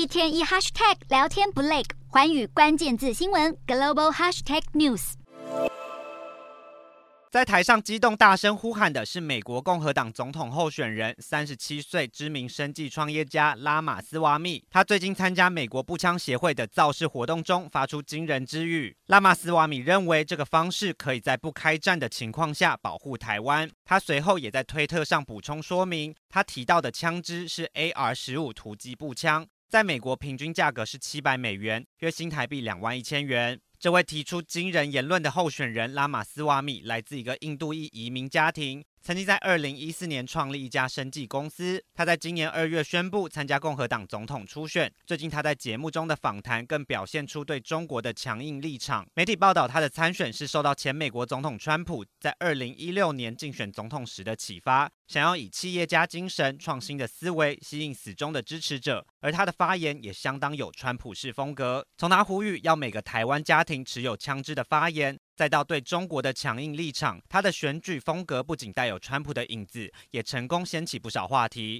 一天一 hashtag 聊天不累，寰宇关键字新闻 global hashtag news。在台上激动大声呼喊的是美国共和党总统候选人，三十七岁知名生计创业家拉马斯瓦米。他最近参加美国步枪协会的造势活动中，发出惊人之语。拉马斯瓦米认为这个方式可以在不开战的情况下保护台湾。他随后也在推特上补充说明，他提到的枪支是 AR 十五突击步枪，在美国平均价格是七百美元，约新台币两万一千元。这位提出惊人言论的候选人拉马斯瓦米来自一个印度裔移民家庭。曾经在二零一四年创立一家生技公司。他在今年二月宣布参加共和党总统初选。最近他在节目中的访谈更表现出对中国的强硬立场。媒体报道他的参选是受到前美国总统川普在二零一六年竞选总统时的启发，想要以企业家精神、创新的思维吸引死忠的支持者。而他的发言也相当有川普式风格，从他呼吁要每个台湾家庭持有枪支的发言。再到对中国的强硬立场，他的选举风格不仅带有川普的影子，也成功掀起不少话题。